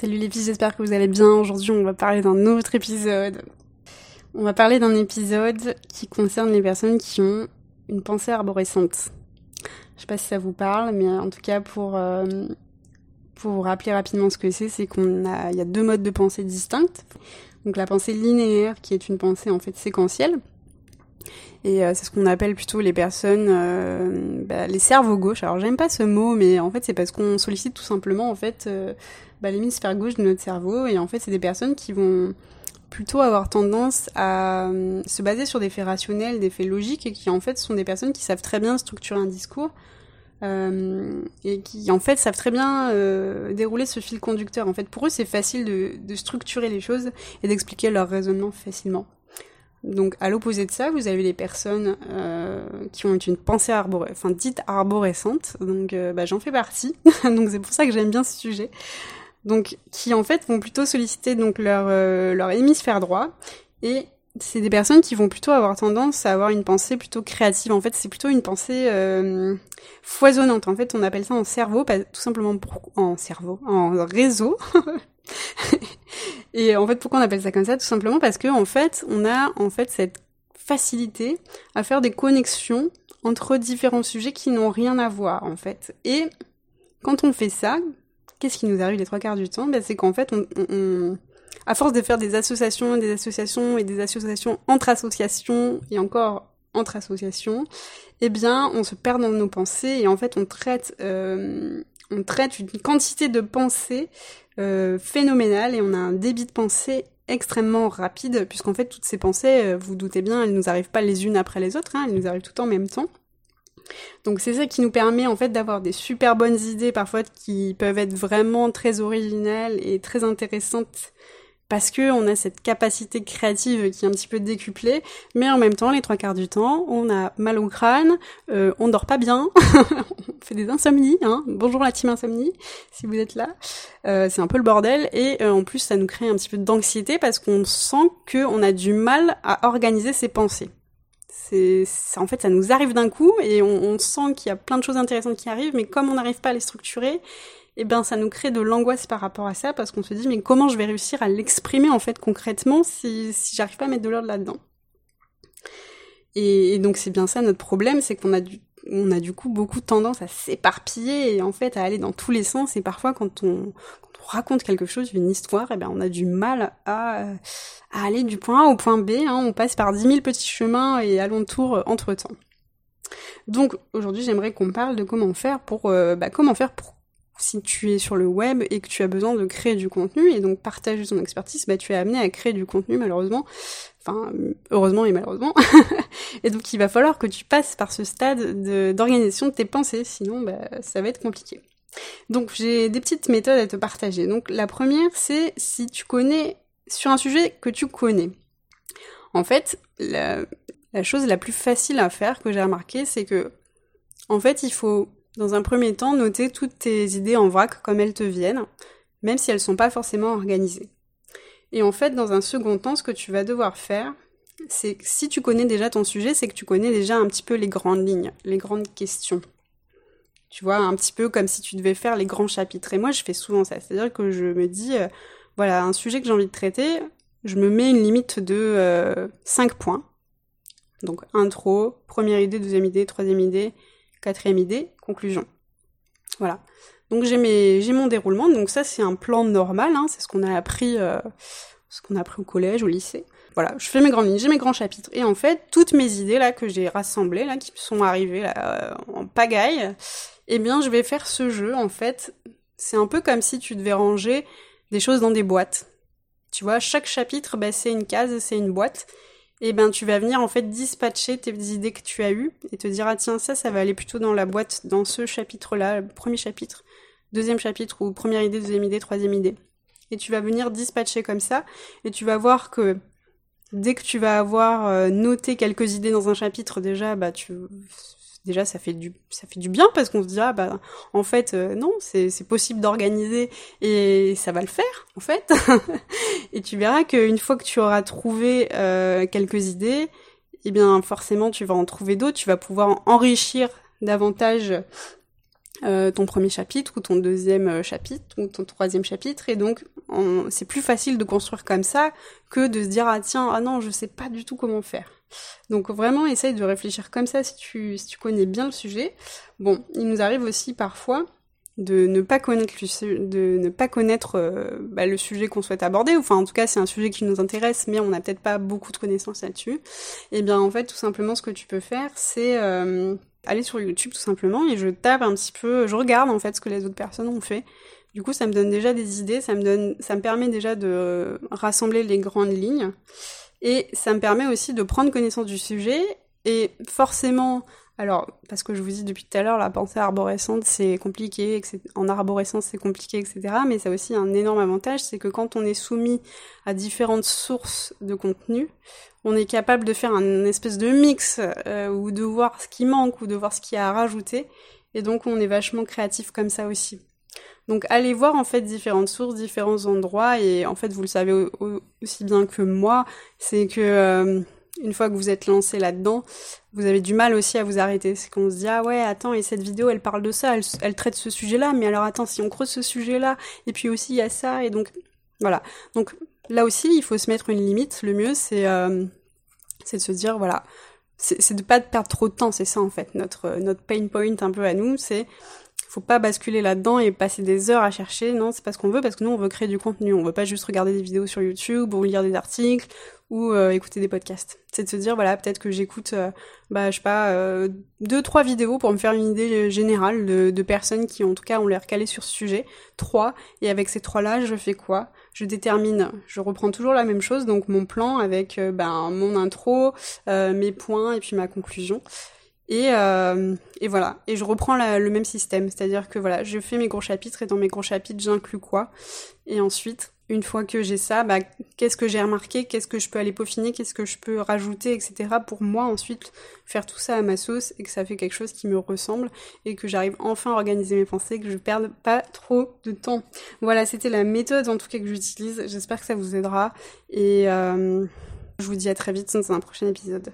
Salut les filles, j'espère que vous allez bien. Aujourd'hui, on va parler d'un autre épisode. On va parler d'un épisode qui concerne les personnes qui ont une pensée arborescente. Je sais pas si ça vous parle, mais en tout cas pour euh, vous rappeler rapidement ce que c'est, c'est qu'on a y a deux modes de pensée distincts. Donc la pensée linéaire qui est une pensée en fait séquentielle. Et euh, c'est ce qu'on appelle plutôt les personnes, euh, bah, les cerveaux gauches. Alors j'aime pas ce mot, mais en fait c'est parce qu'on sollicite tout simplement en fait euh, bah, l'hémisphère gauche de notre cerveau. Et en fait c'est des personnes qui vont plutôt avoir tendance à euh, se baser sur des faits rationnels, des faits logiques, et qui en fait sont des personnes qui savent très bien structurer un discours. Et qui en fait savent très bien dérouler ce fil conducteur. En fait, pour eux, c'est facile de, structurer les choses et d'expliquer leur raisonnement facilement. Donc, à l'opposé de ça, vous avez les personnes euh, qui ont une pensée arborée, enfin dite arborescente. Donc, euh, bah, j'en fais partie. donc, c'est pour ça que j'aime bien ce sujet donc qui en fait vont plutôt solliciter donc leur euh, leur hémisphère droit et c'est des personnes qui vont plutôt avoir tendance à avoir une pensée plutôt créative. En fait, c'est plutôt une pensée euh, foisonnante. En fait, on appelle ça en cerveau, pas tout simplement pour, en cerveau, en réseau. et en fait, pourquoi on appelle ça comme ça? Tout simplement parce que en fait, on a en fait cette facilité à faire des connexions entre différents sujets qui n'ont rien à voir en fait. Et quand on fait ça, qu'est-ce qui nous arrive les trois quarts du temps? Ben, C'est qu'en fait, on, on, à force de faire des associations, des associations et des associations entre associations et encore entre associations, eh bien, on se perd dans nos pensées et en fait, on traite, euh, on traite une quantité de pensées euh, phénoménale et on a un débit de pensée extrêmement rapide puisqu'en fait, toutes ces pensées, euh, vous, doutez bien, elles nous arrivent pas les unes après les autres, hein, elles nous arrivent tout en même temps. Donc c'est ça qui nous permet en fait d'avoir des super bonnes idées parfois qui peuvent être vraiment très originales et très intéressantes parce que on a cette capacité créative qui est un petit peu décuplée, mais en même temps, les trois quarts du temps, on a mal au crâne, euh, on dort pas bien, on fait des insomnies, hein. Bonjour la team insomnie, si vous êtes là. Euh, c'est un peu le bordel, et euh, en plus, ça nous crée un petit peu d'anxiété parce qu'on sent qu'on a du mal à organiser ses pensées c'est en fait ça nous arrive d'un coup et on, on sent qu'il y a plein de choses intéressantes qui arrivent, mais comme on n'arrive pas à les structurer, eh ben ça nous crée de l'angoisse par rapport à ça parce qu'on se dit mais comment je vais réussir à l'exprimer en fait concrètement si, si j'arrive pas à mettre de l'ordre là-dedans? Et, et, donc c'est bien ça notre problème, c'est qu'on a du on a du coup beaucoup tendance à s'éparpiller et en fait à aller dans tous les sens et parfois quand on, raconte quelque chose, une histoire, et eh ben on a du mal à, aller du point A au point B. Hein, on passe par dix mille petits chemins et alentours euh, entre temps. Donc aujourd'hui, j'aimerais qu'on parle de comment faire pour euh, bah, comment faire pour si tu es sur le web et que tu as besoin de créer du contenu et donc partager ton expertise, bah tu es amené à créer du contenu malheureusement, enfin heureusement et malheureusement. et donc il va falloir que tu passes par ce stade d'organisation de, tes pensées, sinon bah, ça va être compliqué. Donc j'ai des petites méthodes à te partager. Donc la première, c'est si tu connais sur un sujet que tu connais. En fait, la chose la plus facile à faire que j'ai remarqué, c'est que en fait, il faut dans un premier temps noter toutes tes idées en vrac comme elles te viennent, même si elles sont pas forcément organisées. Et en fait, dans un second temps, ce que tu vas devoir faire, c'est si tu connais déjà ton sujet, c'est que tu connais déjà un petit peu les grandes lignes, les grandes questions. Tu vois, un petit peu comme si tu devais faire les grands chapitres. Et moi, je fais souvent ça. C'est-à-dire que je me dis, euh, voilà, un sujet que j'ai envie de traiter, je me mets une limite de euh, 5 points. Donc, intro, première idée, deuxième idée, troisième idée, quatrième idée, conclusion. Voilà. Donc, j'ai mes, j'ai mon déroulement. Donc, ça, c'est un plan normal. Hein, c'est ce qu'on a appris, euh, ce qu'on a appris au collège, au lycée. Voilà, je fais mes grandes lignes, j'ai mes grands chapitres. Et en fait, toutes mes idées là que j'ai rassemblées, là, qui sont arrivées là, euh, en pagaille, eh bien, je vais faire ce jeu, en fait. C'est un peu comme si tu devais ranger des choses dans des boîtes. Tu vois, chaque chapitre, bah, c'est une case, c'est une boîte. Et ben, tu vas venir, en fait, dispatcher tes idées que tu as eues et te dire, ah tiens, ça, ça va aller plutôt dans la boîte, dans ce chapitre-là, premier chapitre, deuxième chapitre, ou première idée, deuxième idée, troisième idée. Et tu vas venir dispatcher comme ça, et tu vas voir que dès que tu vas avoir euh, noté quelques idées dans un chapitre, déjà, bah, tu, déjà ça fait du ça fait du bien parce qu'on se dit ah bah en fait euh, non c'est c'est possible d'organiser et ça va le faire en fait. Et tu verras qu'une fois que tu auras trouvé euh, quelques idées eh bien forcément tu vas en trouver d'autres. Tu vas pouvoir enrichir davantage euh, ton premier chapitre ou ton deuxième chapitre ou ton troisième chapitre. Et donc c'est plus facile de construire comme ça que de se dire ah tiens ah non je sais pas du tout comment faire. Donc vraiment essaye de réfléchir comme ça si tu connais bien le sujet. Bon, il nous arrive aussi parfois de ne pas connaître euh, bah, le sujet qu'on souhaite aborder enfin en tout cas c'est un sujet qui nous intéresse mais on n'a peut-être pas beaucoup de connaissances là-dessus et eh bien en fait tout simplement ce que tu peux faire c'est aller sur YouTube tout simplement et je tape un petit peu, je regarde en fait ce que les autres personnes ont fait. Du coup, ça me donne déjà des idées, ça me donne, ça me permet déjà de rassembler les grandes lignes et ça me permet aussi de prendre connaissance du sujet et forcément, alors parce que je vous dis depuis tout à l'heure, la pensée arborescente c'est compliqué, en arborescence c'est compliqué, etc. Mais ça a aussi un énorme avantage, c'est que quand on est soumis à différentes sources de contenu, on est capable de faire un espèce de mix euh, ou de voir ce qui manque ou de voir ce qu'il y a à rajouter. Et donc on est vachement créatif comme ça aussi. Donc allez voir en fait différentes sources, différents endroits et en fait vous le savez aussi bien que moi, c'est que euh, une fois que vous êtes lancé là-dedans, vous avez du mal aussi à vous arrêter. C'est qu'on se dit ah ouais attends et cette vidéo elle parle de ça, elle, traite ce sujet-là, mais alors attends si on creuse ce sujet-là et puis aussi il y a ça et donc voilà. Donc là aussi, il faut se mettre une limite. Le mieux, c'est euh, de se dire, voilà, c'est de pas perdre trop de temps. C'est ça, en fait, notre, notre pain point un peu à nous. C'est faut pas basculer là-dedans et passer des heures à chercher. Non, c'est pas ce qu'on veut, parce que nous, on veut créer du contenu. On veut pas juste regarder des vidéos sur YouTube ou lire des articles ou euh, écouter des podcasts. C'est de se dire, voilà, peut-être que j'écoute, euh, bah, je sais pas, euh, deux, trois vidéos pour me faire une idée générale de, de, personnes qui, en tout cas, ont l'air calées sur ce sujet. Trois. Et avec ces trois-là, je fais quoi? Je détermine, je reprends toujours la même chose, donc mon plan avec ben, mon intro, mes points et puis ma conclusion. Et, et voilà, et je reprends le même système, c'est-à-dire que voilà, je fais mes gros chapitres et dans mes gros chapitres j'inclus quoi, et ensuite une fois que j'ai ça, bah, qu'est-ce que j'ai remarqué, qu'est-ce que je peux aller peaufiner, qu'est-ce que je peux rajouter, etc. pour moi ensuite faire tout ça à ma sauce et que ça fait quelque chose qui me ressemble et que j'arrive enfin à organiser mes pensées, que je perde pas trop de temps. Voilà, c'était la méthode en tout cas que j'utilise. J'espère que ça vous aidera et euh, je vous dis à très vite dans un prochain épisode.